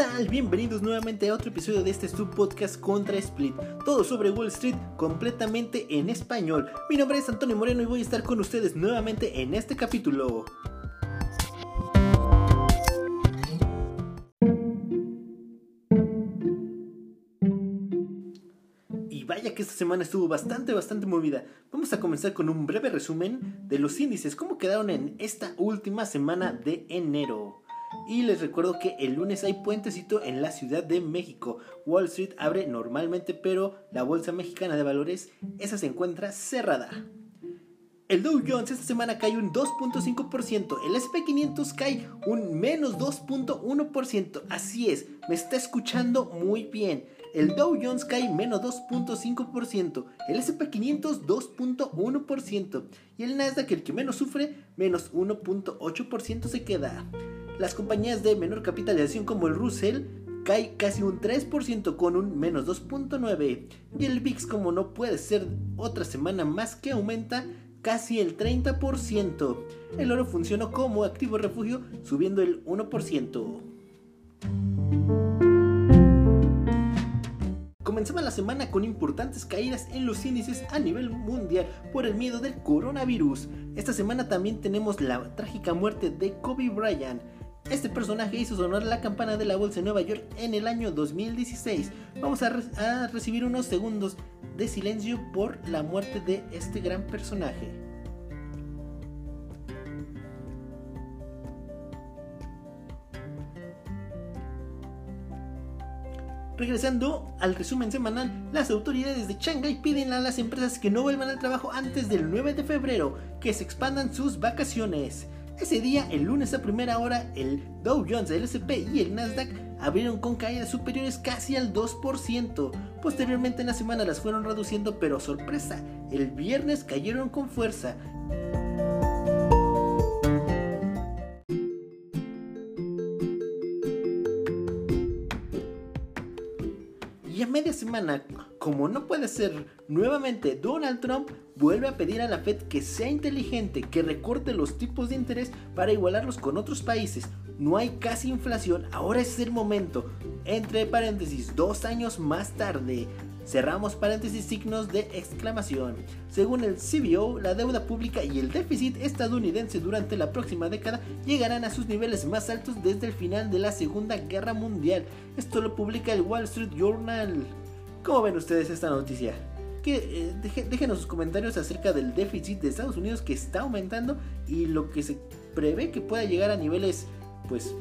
tal? Bienvenidos nuevamente a otro episodio de este subpodcast contra Split. Todo sobre Wall Street completamente en español. Mi nombre es Antonio Moreno y voy a estar con ustedes nuevamente en este capítulo. Y vaya que esta semana estuvo bastante, bastante movida. Vamos a comenzar con un breve resumen de los índices, cómo quedaron en esta última semana de enero. Y les recuerdo que el lunes hay puentecito en la Ciudad de México. Wall Street abre normalmente, pero la Bolsa Mexicana de Valores, esa se encuentra cerrada. El Dow Jones esta semana cae un 2.5%, el SP500 cae un menos 2.1%, así es, me está escuchando muy bien. El Dow Jones cae menos 2.5%, el SP500 2.1% y el Nasdaq, el que menos sufre, menos 1.8% se queda. Las compañías de menor capitalización como el Russell cae casi un 3% con un menos 2.9 y el VIX como no puede ser otra semana más que aumenta casi el 30%. El oro funcionó como activo refugio subiendo el 1%. Comenzaba la semana con importantes caídas en los índices a nivel mundial por el miedo del coronavirus. Esta semana también tenemos la trágica muerte de Kobe Bryant este personaje hizo sonar la campana de la bolsa de Nueva York en el año 2016. Vamos a, recibir unos segundos de silencio por la muerte de este gran personaje. Regresando al resumen semanal, las autoridades de Shanghai piden a las empresas que no vuelvan al trabajo antes del 9 de febrero, que se expandan sus vacaciones. Ese día, el lunes a primera hora, el Dow Jones, el SP y el Nasdaq abrieron con caídas superiores casi al 2%. Posteriormente en la semana las fueron reduciendo, pero sorpresa, el viernes cayeron con fuerza. Y a media semana, como no puede ser nuevamente, Donald Trump vuelve a pedir a la Fed que sea inteligente, que recorte los tipos de interés para igualarlos con otros países. No hay casi inflación, ahora es el momento. Entre paréntesis, dos años más tarde. Cerramos paréntesis signos de exclamación. Según el CBO, la deuda pública y el déficit estadounidense durante la próxima década llegarán a sus niveles más altos desde el final de la Segunda Guerra Mundial. Esto lo publica el Wall Street Journal. ¿Cómo ven ustedes esta noticia? Que, eh, déjenos sus comentarios acerca del déficit de Estados Unidos que está aumentando y lo que se prevé que pueda llegar a niveles, pues,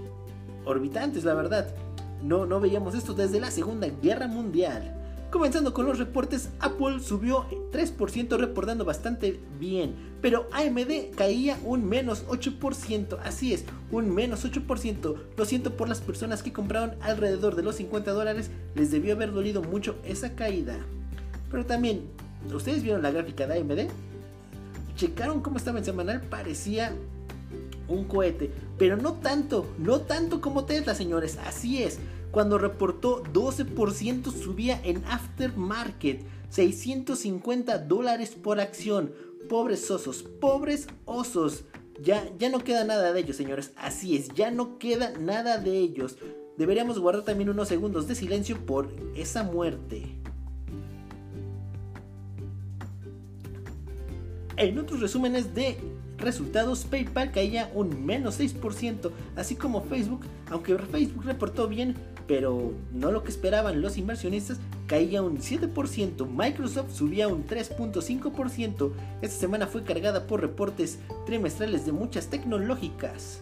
orbitantes, la verdad. No, no veíamos esto desde la Segunda Guerra Mundial. Comenzando con los reportes, Apple subió 3% reportando bastante bien, pero AMD caía un menos 8%, así es, un menos 8%. Lo siento por las personas que compraron alrededor de los 50 dólares, les debió haber dolido mucho esa caída. Pero también, ¿ustedes vieron la gráfica de AMD? Checaron cómo estaba en semanal, parecía un cohete, pero no tanto, no tanto como Tesla, señores, así es cuando reportó 12% subía en aftermarket, 650 dólares por acción. Pobres osos, pobres osos. Ya, ya no queda nada de ellos, señores. Así es, ya no queda nada de ellos. Deberíamos guardar también unos segundos de silencio por esa muerte. En otros resúmenes de resultados, PayPal caía un menos 6%, así como Facebook, aunque Facebook reportó bien, pero no lo que esperaban los inversionistas, caía un 7%, Microsoft subía un 3.5%, esta semana fue cargada por reportes trimestrales de muchas tecnológicas.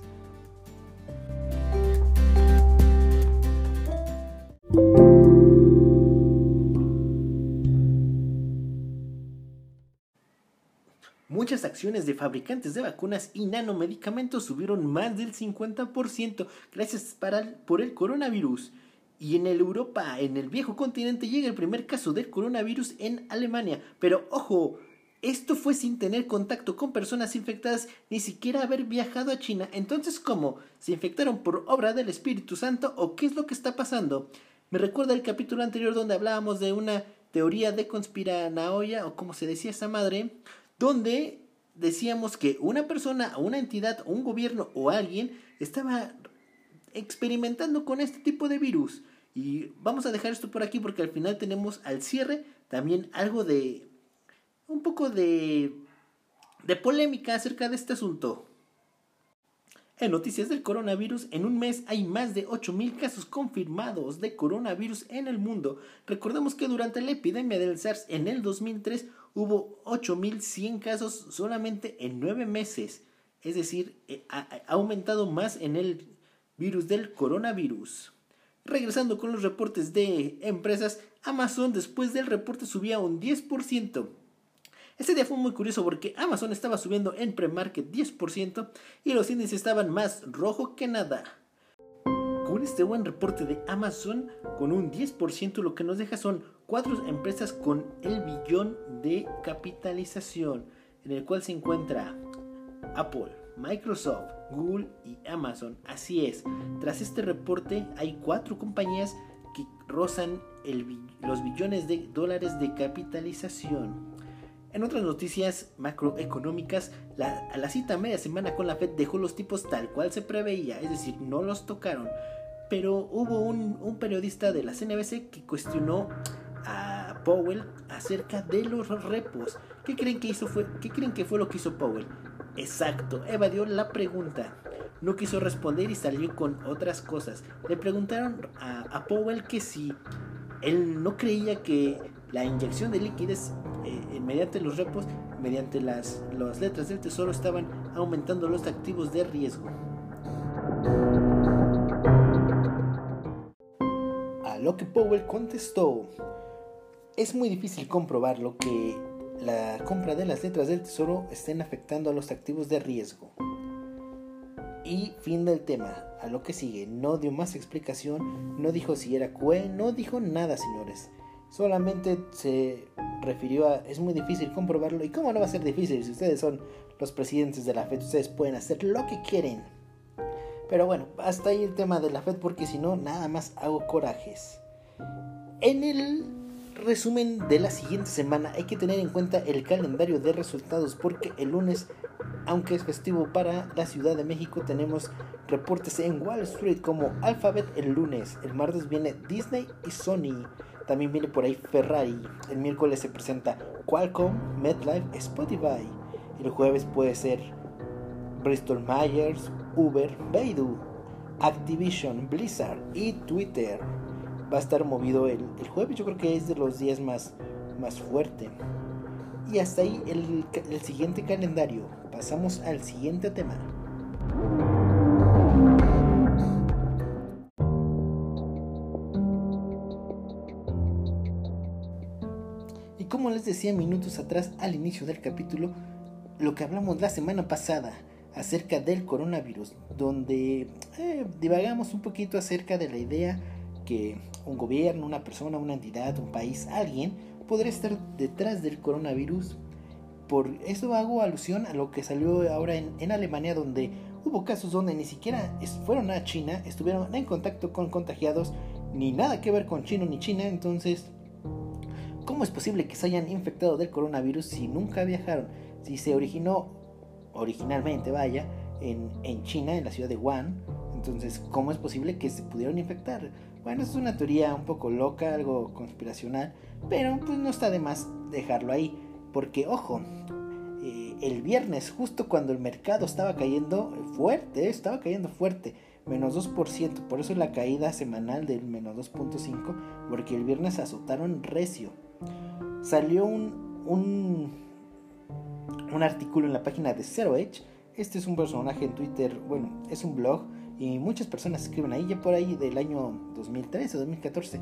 Muchas acciones de fabricantes de vacunas y nanomedicamentos subieron más del 50% gracias para, por el coronavirus. Y en el Europa, en el viejo continente, llega el primer caso del coronavirus en Alemania. Pero ojo, esto fue sin tener contacto con personas infectadas, ni siquiera haber viajado a China. Entonces, ¿cómo? ¿Se infectaron por obra del Espíritu Santo o qué es lo que está pasando? Me recuerda el capítulo anterior donde hablábamos de una teoría de conspiranoia, o como se decía esa madre, donde decíamos que una persona, una entidad, un gobierno o alguien estaba experimentando con este tipo de virus. Y vamos a dejar esto por aquí porque al final tenemos al cierre también algo de... un poco de... de polémica acerca de este asunto. En noticias del coronavirus, en un mes hay más de 8.000 casos confirmados de coronavirus en el mundo. Recordemos que durante la epidemia del SARS en el 2003 hubo 8.100 casos solamente en 9 meses. Es decir, eh, ha aumentado más en el virus del coronavirus. Regresando con los reportes de empresas, Amazon después del reporte subía un 10%. Este día fue muy curioso porque Amazon estaba subiendo en pre-market 10% y los índices estaban más rojo que nada. Con este buen reporte de Amazon, con un 10%, lo que nos deja son cuatro empresas con el billón de capitalización, en el cual se encuentra Apple, Microsoft, Google y Amazon. Así es, tras este reporte hay cuatro compañías que rozan los billones de dólares de capitalización. En otras noticias macroeconómicas, la, a la cita media semana con la Fed dejó los tipos tal cual se preveía, es decir, no los tocaron. Pero hubo un, periodista de la CNBC que cuestionó a Powell acerca de los repos. ¿Qué creen que hizo fue, qué creen que fue lo que hizo Powell? Exacto, evadió la pregunta. No quiso responder y salió con otras cosas. Le preguntaron a, Powell que si él no creía que la inyección de liquidez mediante los repos, mediante las, las letras del tesoro, estaban aumentando los activos de riesgo. A lo que Powell contestó, es muy difícil comprobar lo que la compra de las letras del tesoro estén afectando a los activos de riesgo. Y fin del tema. A lo que sigue, no dio más explicación, no dijo si era QE, no dijo nada, señores. Solamente se refirió a es muy difícil comprobarlo. ¿Y cómo no va a ser difícil si ustedes son los presidentes de la Fed? Ustedes pueden hacer lo que quieren. Pero bueno, hasta ahí el tema de la Fed porque si no, nada más hago corajes. En el resumen de la siguiente semana hay que tener en cuenta el calendario de resultados porque el lunes, aunque es festivo para la Ciudad de México, tenemos reportes en Wall Street como Alphabet el lunes, el martes viene Disney y Sony. También viene por ahí Ferrari. El miércoles se presenta Qualcomm, MedLife, Spotify. El jueves puede ser Bristol Myers, Uber, Baidu, Activision, Blizzard y Twitter. Va a estar movido el, jueves, yo creo que es de los días más, más fuerte. Y hasta ahí el, el siguiente calendario. Pasamos al siguiente tema. Como les decía minutos atrás al inicio del capítulo, lo que hablamos la semana pasada acerca del coronavirus, donde eh, divagamos un poquito acerca de la idea que un gobierno, una persona, una entidad, un país, alguien podría estar detrás del coronavirus. Por eso hago alusión a lo que salió ahora en, en Alemania, donde hubo casos donde ni siquiera fueron a China, estuvieron en contacto con contagiados, ni nada que ver con chino ni China, entonces ¿Cómo es posible que se hayan infectado del coronavirus si nunca viajaron? Si se originó originalmente, vaya, en, China, en la ciudad de Wuhan, entonces, ¿cómo es posible que se pudieron infectar? Bueno, es una teoría un poco loca, algo conspiracional, pero pues no está de más dejarlo ahí, porque ojo, eh, el viernes, justo cuando el mercado estaba cayendo fuerte, estaba cayendo fuerte, menos 2%, por eso la caída semanal del menos 2.5, porque el viernes azotaron recio salió un, un, un artículo en la página de Zero Edge. Este es un personaje en Twitter, bueno, es un blog y muchas personas escriben ahí. Ya por ahí del año 2013 o 2014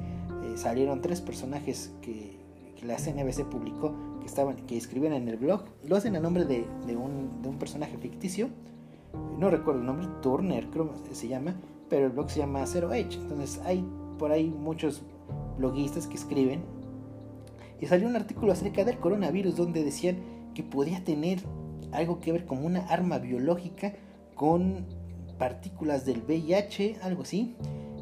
salieron tres personajes que, la CNBC publicó que, estaban, que escribían en el blog. Lo hacen a nombre de, de, un, de un personaje ficticio. No recuerdo el nombre, Turner creo que se llama, pero el blog se llama Zero Edge. Entonces hay por ahí muchos bloguistas que escriben y salió un artículo acerca del coronavirus donde decían que podía tener algo que ver como una arma biológica con partículas del VIH, algo así.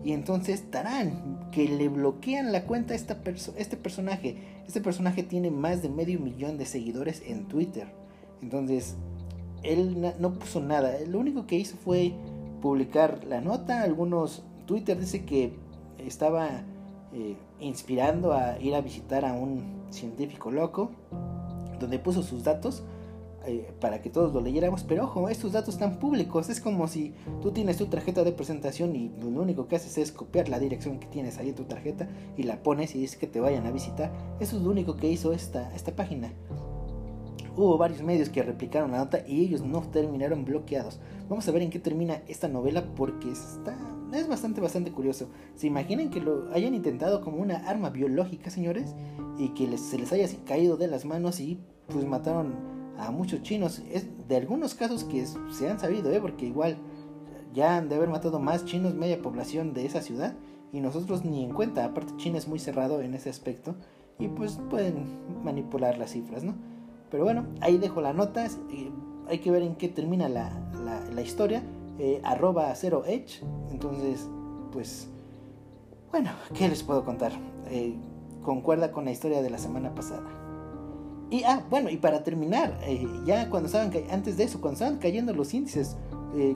Y entonces Tarán, que le bloquean la cuenta a esta este personaje. Este personaje tiene más de medio millón de seguidores en Twitter. Entonces, él no puso nada. Lo único que hizo fue publicar la nota. Algunos Twitter dice que estaba eh, inspirando a ir a visitar a un científico loco, donde puso sus datos eh, para que todos lo leyéramos. Pero ojo, estos datos están públicos. Es como si tú tienes tu tarjeta de presentación y lo único que haces es copiar la dirección que tienes ahí en tu tarjeta y la pones y dices que te vayan a visitar. Eso es lo único que hizo esta, esta página. Hubo varios medios que replicaron la nota y ellos no terminaron bloqueados. Vamos a ver en qué termina esta novela porque está es bastante bastante curioso. ¿Se imaginan que lo hayan intentado como una arma biológica, señores? Y que se les haya caído de las manos y pues mataron a muchos chinos. Es de algunos casos que se han sabido, ¿eh? Porque igual ya han de haber matado más chinos, media población de esa ciudad. Y nosotros ni en cuenta. Aparte China es muy cerrado en ese aspecto. Y pues pueden manipular las cifras, ¿no? Pero bueno, ahí dejo la nota. hay que ver en qué termina la, la, historia. Eh, arroba 0 edge. Entonces, pues, bueno, ¿qué les puedo contar? Eh, concuerda con la historia de la semana pasada. Y, ah, bueno, y para terminar, eh, ya cuando estaban, antes de eso, cuando estaban cayendo los índices,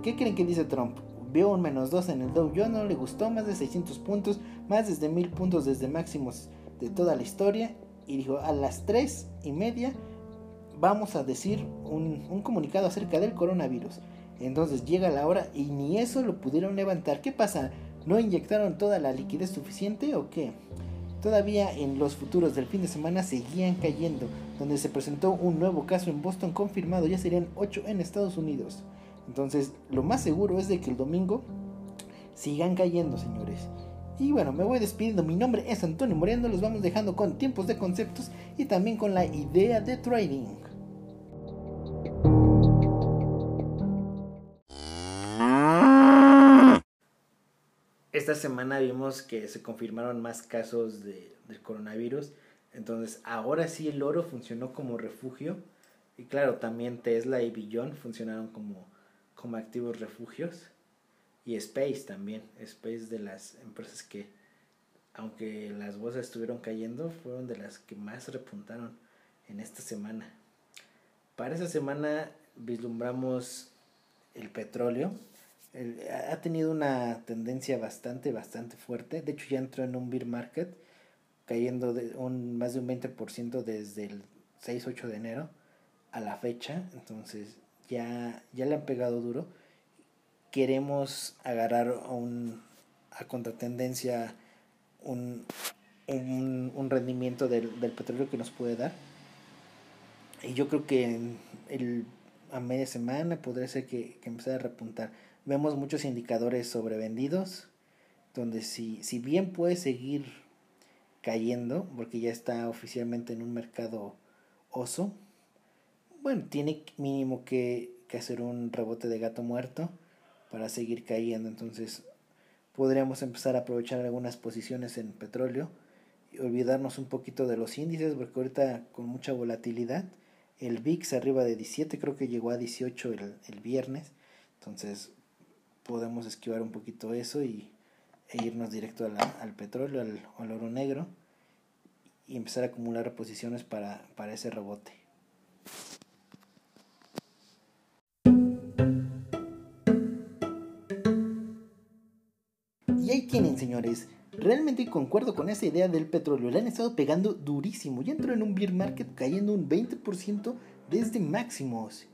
¿qué creen que dice Trump? Vio un menos 2 en el Dow Jones, le gustó, más de 600 puntos, más desde 1000 puntos desde máximos de toda la historia. Y dijo, a las 3 y media vamos a decir un, comunicado acerca del coronavirus. Entonces llega la hora y ni eso lo pudieron levantar. ¿Qué pasa? ¿No inyectaron toda la liquidez suficiente o qué? Todavía en los futuros del fin de semana seguían cayendo, donde se presentó un nuevo caso en Boston confirmado, ya serían 8 en Estados Unidos. Entonces, lo más seguro es de que el domingo sigan cayendo, señores. Y bueno, me voy despidiendo. Mi nombre es Antonio Moreno. Los vamos dejando con tiempos de conceptos y también con la idea de trading. Esta semana vimos que se confirmaron más casos de, del coronavirus. Entonces ahora sí el oro funcionó como refugio. Y claro, también Tesla y Billon funcionaron como, como activos refugios. Y Space también. Space de las empresas que, aunque las bolsas estuvieron cayendo, fueron de las que más repuntaron en esta semana. Para esa semana vislumbramos el petróleo ha tenido una tendencia bastante, bastante fuerte. De hecho, ya entró en un beer market, cayendo de un, más de un 20% desde el 6-8 de enero a la fecha. Entonces, ya, ya le han pegado duro. Queremos agarrar a, un, a contratendencia un, un, un rendimiento del, del, petróleo que nos puede dar. Y yo creo que el, a media semana podría ser que, que empezara a repuntar vemos muchos indicadores sobrevendidos, donde si, si bien puede seguir cayendo, porque ya está oficialmente en un mercado oso, bueno, tiene mínimo que, que hacer un rebote de gato muerto para seguir cayendo. Entonces, podríamos empezar a aprovechar algunas posiciones en petróleo y olvidarnos un poquito de los índices, porque ahorita con mucha volatilidad, el VIX arriba de 17, creo que llegó a 18 el, el viernes. Entonces, podemos esquivar un poquito eso y, e irnos directo al petróleo, al, al, oro negro y empezar a acumular posiciones para, para ese rebote. Y ahí tienen, señores. Realmente concuerdo con esa idea del petróleo. Le han estado pegando durísimo. Ya entró en un beer market cayendo un 20% desde máximos.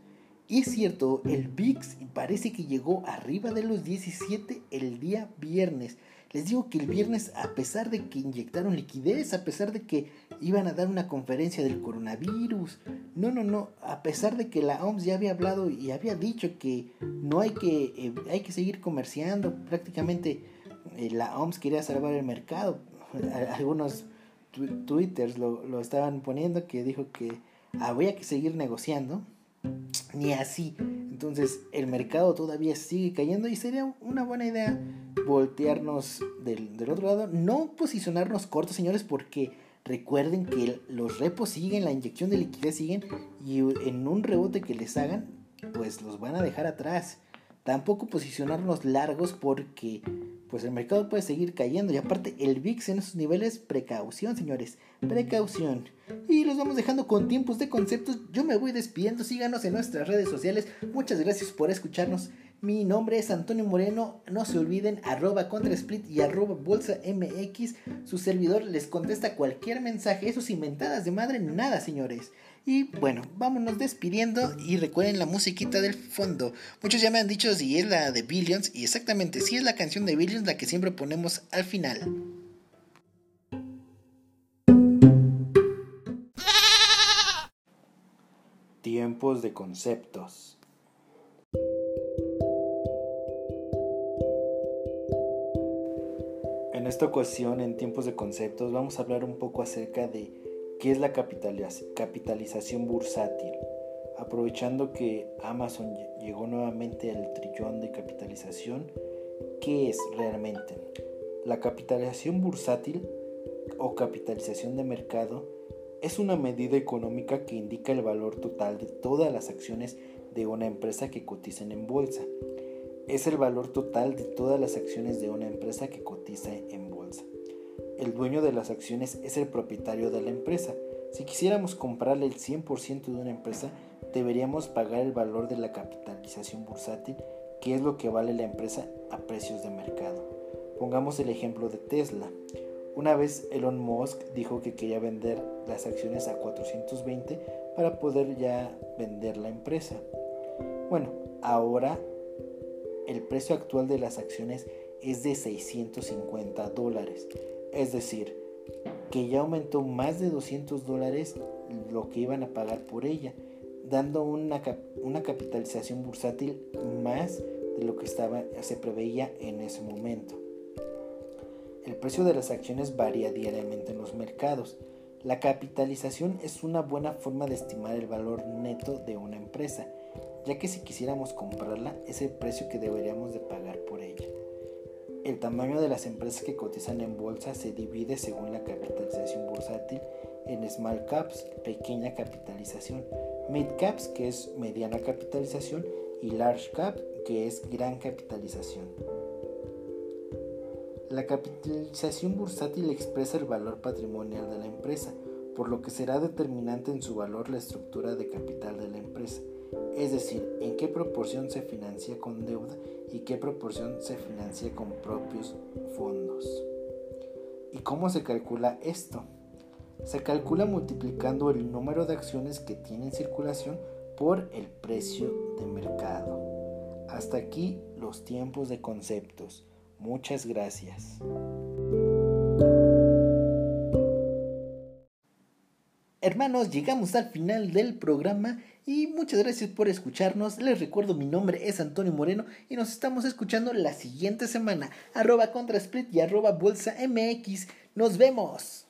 Y es cierto, el VIX parece que llegó arriba de los 17 el día viernes. Les digo que el viernes, a pesar de que inyectaron liquidez, a pesar de que iban a dar una conferencia del coronavirus, no, no, no, a pesar de que la OMS ya había hablado y había dicho que no hay que, eh, hay que seguir comerciando, prácticamente eh, la OMS quería salvar el mercado. Algunos twitters lo, lo estaban poniendo que dijo que había que seguir negociando ni así. Entonces el mercado todavía sigue cayendo y sería una buena idea voltearnos del, del, otro lado. No posicionarnos cortos, señores, porque recuerden que los repos siguen, la inyección de liquidez siguen y en un rebote que les hagan, pues los van a dejar atrás. Tampoco posicionarnos largos porque pues el mercado puede seguir cayendo y aparte el VIX en esos niveles, precaución señores, precaución. Y los vamos dejando con tiempos de conceptos, yo me voy despidiendo, síganos en nuestras redes sociales, muchas gracias por escucharnos Mi nombre es Antonio Moreno. No se olviden, arroba contrasplit y arroba bolsa MX. Su servidor les contesta cualquier mensaje. Esos inventadas de madre, nada, señores. Y bueno, vámonos despidiendo y recuerden la musiquita del fondo. Muchos ya me han dicho si es la de Billions y exactamente si es la canción de Billions la que siempre ponemos al final. Tiempos de conceptos. En esta ocasión, en tiempos de conceptos, vamos a hablar un poco acerca de qué es la capitalización bursátil. Aprovechando que Amazon llegó nuevamente al trillón de capitalización, ¿qué es realmente? La capitalización bursátil o capitalización de mercado es una medida económica que indica el valor total de todas las acciones de una empresa que cotizan en bolsa. Es el valor total de todas las acciones de una empresa que cotiza en bolsa. El dueño de las acciones es el propietario de la empresa. Si quisiéramos comprarle el 100% de una empresa, deberíamos pagar el valor de la capitalización bursátil, que es lo que vale la empresa a precios de mercado. Pongamos el ejemplo de Tesla. Una vez Elon Musk dijo que quería vender las acciones a 420 para poder ya vender la empresa. Bueno, ahora el precio actual de las acciones es de 650 dólares. Es decir, que ya aumentó más de 200 dólares lo que iban a pagar por ella, dando una, una capitalización bursátil más de lo que estaba, se preveía en ese momento. El precio de las acciones varía diariamente en los mercados. La capitalización es una buena forma de estimar el valor neto de una empresa, ya que si quisiéramos comprarla es el precio que deberíamos de pagar por ella. El tamaño de las empresas que cotizan en bolsa se divide según la capitalización bursátil en small caps, pequeña capitalización, mid caps, que es mediana capitalización, y large cap, que es gran capitalización. La capitalización bursátil expresa el valor patrimonial de la empresa, por lo que será determinante en su valor la estructura de capital de la empresa, es decir, en qué proporción se financia con deuda y qué proporción se financia con propios fondos. ¿Y cómo se calcula esto? Se calcula multiplicando el número de acciones que tiene en circulación por el precio de mercado. Hasta aquí los tiempos de conceptos. Muchas gracias. Hermanos, llegamos al final del programa y muchas gracias por escucharnos. Les recuerdo mi nombre es Antonio Moreno y nos estamos escuchando la siguiente semana. Arroba Contrasplit y arroba Bolsa MX. Nos vemos.